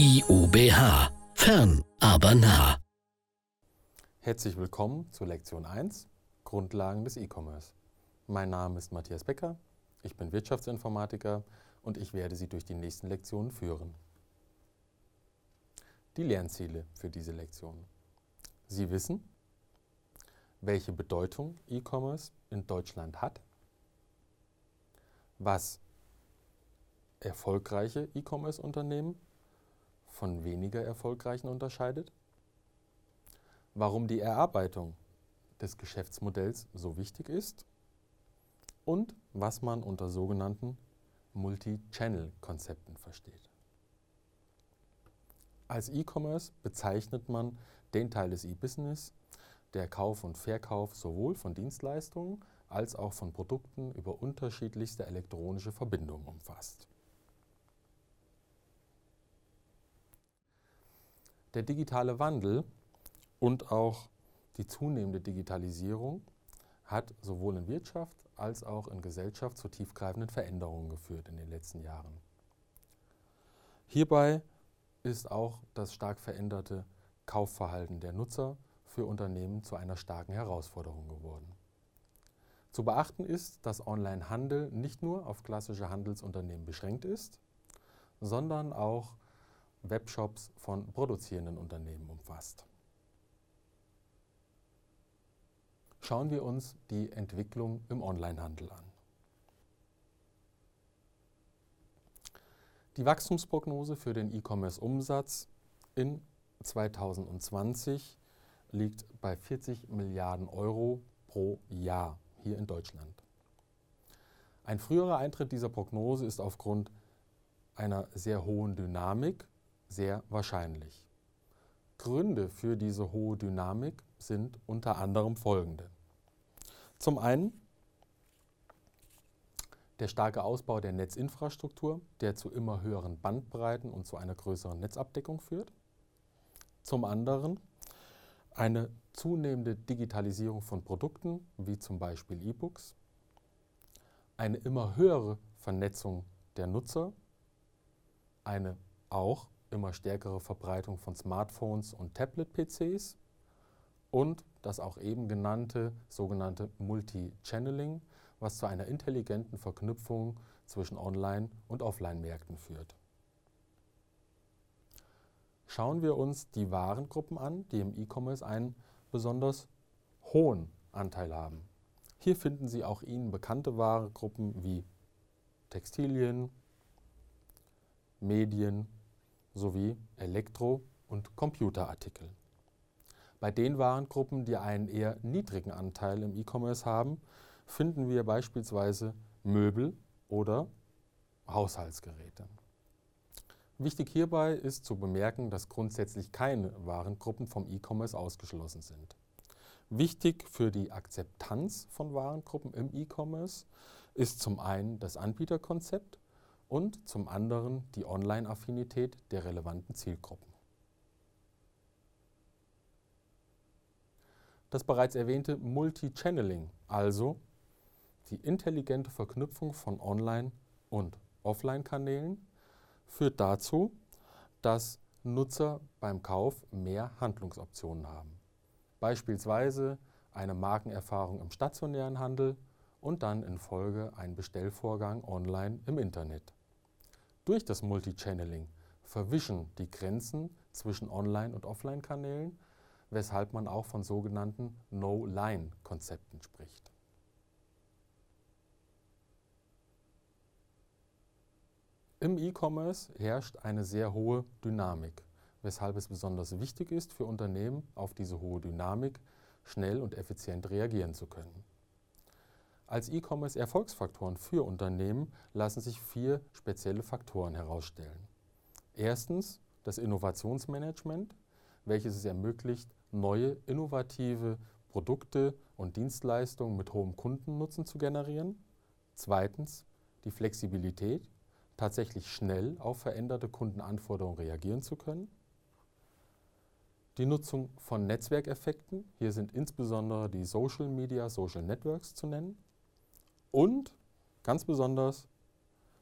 IUBH. Fern, aber nah. Herzlich willkommen zu Lektion 1 Grundlagen des E-Commerce. Mein Name ist Matthias Becker, ich bin Wirtschaftsinformatiker und ich werde Sie durch die nächsten Lektionen führen. Die Lernziele für diese Lektion. Sie wissen, welche Bedeutung E-Commerce in Deutschland hat, was erfolgreiche E-Commerce-Unternehmen von weniger erfolgreichen unterscheidet, warum die Erarbeitung des Geschäftsmodells so wichtig ist und was man unter sogenannten Multi-Channel-Konzepten versteht. Als E-Commerce bezeichnet man den Teil des E-Business, der Kauf und Verkauf sowohl von Dienstleistungen als auch von Produkten über unterschiedlichste elektronische Verbindungen umfasst. Der digitale Wandel und auch die zunehmende Digitalisierung hat sowohl in Wirtschaft als auch in Gesellschaft zu tiefgreifenden Veränderungen geführt in den letzten Jahren. Hierbei ist auch das stark veränderte Kaufverhalten der Nutzer für Unternehmen zu einer starken Herausforderung geworden. Zu beachten ist, dass Onlinehandel nicht nur auf klassische Handelsunternehmen beschränkt ist, sondern auch Webshops von produzierenden Unternehmen umfasst. Schauen wir uns die Entwicklung im Onlinehandel an. Die Wachstumsprognose für den E-Commerce-Umsatz in 2020 liegt bei 40 Milliarden Euro pro Jahr hier in Deutschland. Ein früherer Eintritt dieser Prognose ist aufgrund einer sehr hohen Dynamik sehr wahrscheinlich. Gründe für diese hohe Dynamik sind unter anderem folgende. Zum einen der starke Ausbau der Netzinfrastruktur, der zu immer höheren Bandbreiten und zu einer größeren Netzabdeckung führt. Zum anderen eine zunehmende Digitalisierung von Produkten, wie zum Beispiel E-Books. Eine immer höhere Vernetzung der Nutzer. Eine auch immer stärkere Verbreitung von Smartphones und Tablet-PCs und das auch eben genannte sogenannte Multi-Channeling, was zu einer intelligenten Verknüpfung zwischen Online- und Offline-Märkten führt. Schauen wir uns die Warengruppen an, die im E-Commerce einen besonders hohen Anteil haben. Hier finden Sie auch Ihnen bekannte Warengruppen wie Textilien, Medien, sowie Elektro- und Computerartikel. Bei den Warengruppen, die einen eher niedrigen Anteil im E-Commerce haben, finden wir beispielsweise Möbel oder Haushaltsgeräte. Wichtig hierbei ist zu bemerken, dass grundsätzlich keine Warengruppen vom E-Commerce ausgeschlossen sind. Wichtig für die Akzeptanz von Warengruppen im E-Commerce ist zum einen das Anbieterkonzept und zum anderen die Online-Affinität der relevanten Zielgruppen. Das bereits erwähnte Multi-Channeling, also die intelligente Verknüpfung von Online- und Offline-Kanälen, führt dazu, dass Nutzer beim Kauf mehr Handlungsoptionen haben. Beispielsweise eine Markenerfahrung im stationären Handel und dann in Folge ein Bestellvorgang online im Internet. Durch das Multichanneling verwischen die Grenzen zwischen Online- und Offline-Kanälen, weshalb man auch von sogenannten No-Line-Konzepten spricht. Im E-Commerce herrscht eine sehr hohe Dynamik, weshalb es besonders wichtig ist für Unternehmen, auf diese hohe Dynamik schnell und effizient reagieren zu können. Als E-Commerce-Erfolgsfaktoren für Unternehmen lassen sich vier spezielle Faktoren herausstellen. Erstens das Innovationsmanagement, welches es ermöglicht, neue innovative Produkte und Dienstleistungen mit hohem Kundennutzen zu generieren. Zweitens die Flexibilität, tatsächlich schnell auf veränderte Kundenanforderungen reagieren zu können. Die Nutzung von Netzwerkeffekten, hier sind insbesondere die Social Media, Social Networks zu nennen und ganz besonders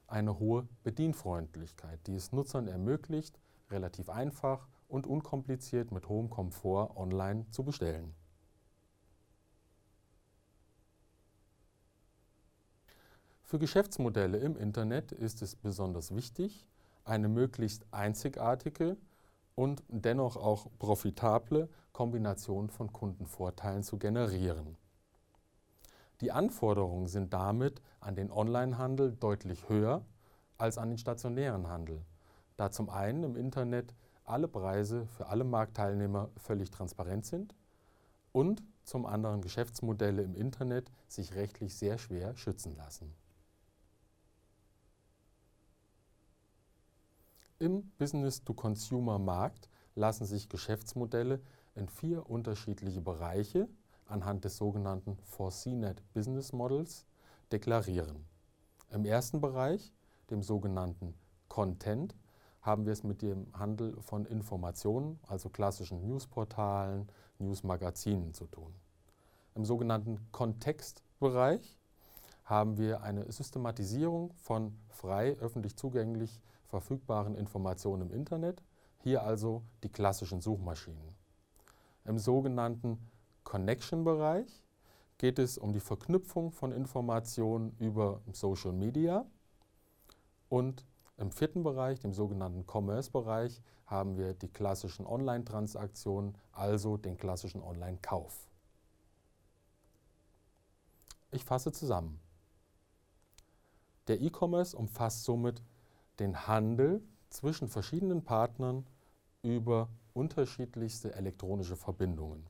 eine hohe Bedienfreundlichkeit, die es Nutzern ermöglicht, relativ einfach und unkompliziert mit hohem Komfort online zu bestellen. Für Geschäftsmodelle im Internet ist es besonders wichtig, eine möglichst einzigartige und dennoch auch profitable Kombination von Kundenvorteilen zu generieren. Die Anforderungen sind damit an den Onlinehandel deutlich höher als an den stationären Handel, da zum einen im Internet alle Preise für alle Marktteilnehmer völlig transparent sind und zum anderen Geschäftsmodelle im Internet sich rechtlich sehr schwer schützen lassen. Im Business-to-Consumer-Markt lassen sich Geschäftsmodelle in vier unterschiedliche Bereiche anhand des sogenannten ForeCNet Business Models deklarieren. Im ersten Bereich, dem sogenannten Content, haben wir es mit dem Handel von Informationen, also klassischen Newsportalen, Newsmagazinen zu tun. Im sogenannten Kontextbereich haben wir eine Systematisierung von frei öffentlich zugänglich verfügbaren Informationen im Internet, hier also die klassischen Suchmaschinen. Im sogenannten Connection-Bereich geht es um die Verknüpfung von Informationen über Social Media und im vierten Bereich, dem sogenannten Commerce-Bereich, haben wir die klassischen Online-Transaktionen, also den klassischen Online-Kauf. Ich fasse zusammen. Der E-Commerce umfasst somit den Handel zwischen verschiedenen Partnern über unterschiedlichste elektronische Verbindungen.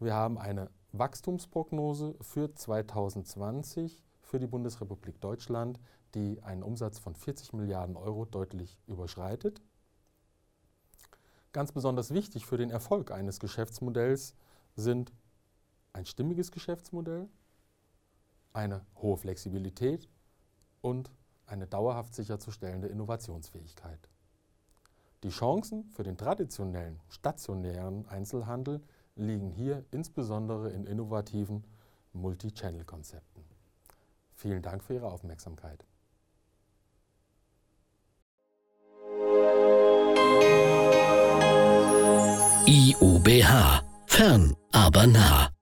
Wir haben eine Wachstumsprognose für 2020 für die Bundesrepublik Deutschland, die einen Umsatz von 40 Milliarden Euro deutlich überschreitet. Ganz besonders wichtig für den Erfolg eines Geschäftsmodells sind ein stimmiges Geschäftsmodell, eine hohe Flexibilität und eine dauerhaft sicherzustellende Innovationsfähigkeit. Die Chancen für den traditionellen stationären Einzelhandel liegen hier insbesondere in innovativen Multi-Channel-Konzepten. Vielen Dank für Ihre Aufmerksamkeit. IUBH. Fern, aber nah.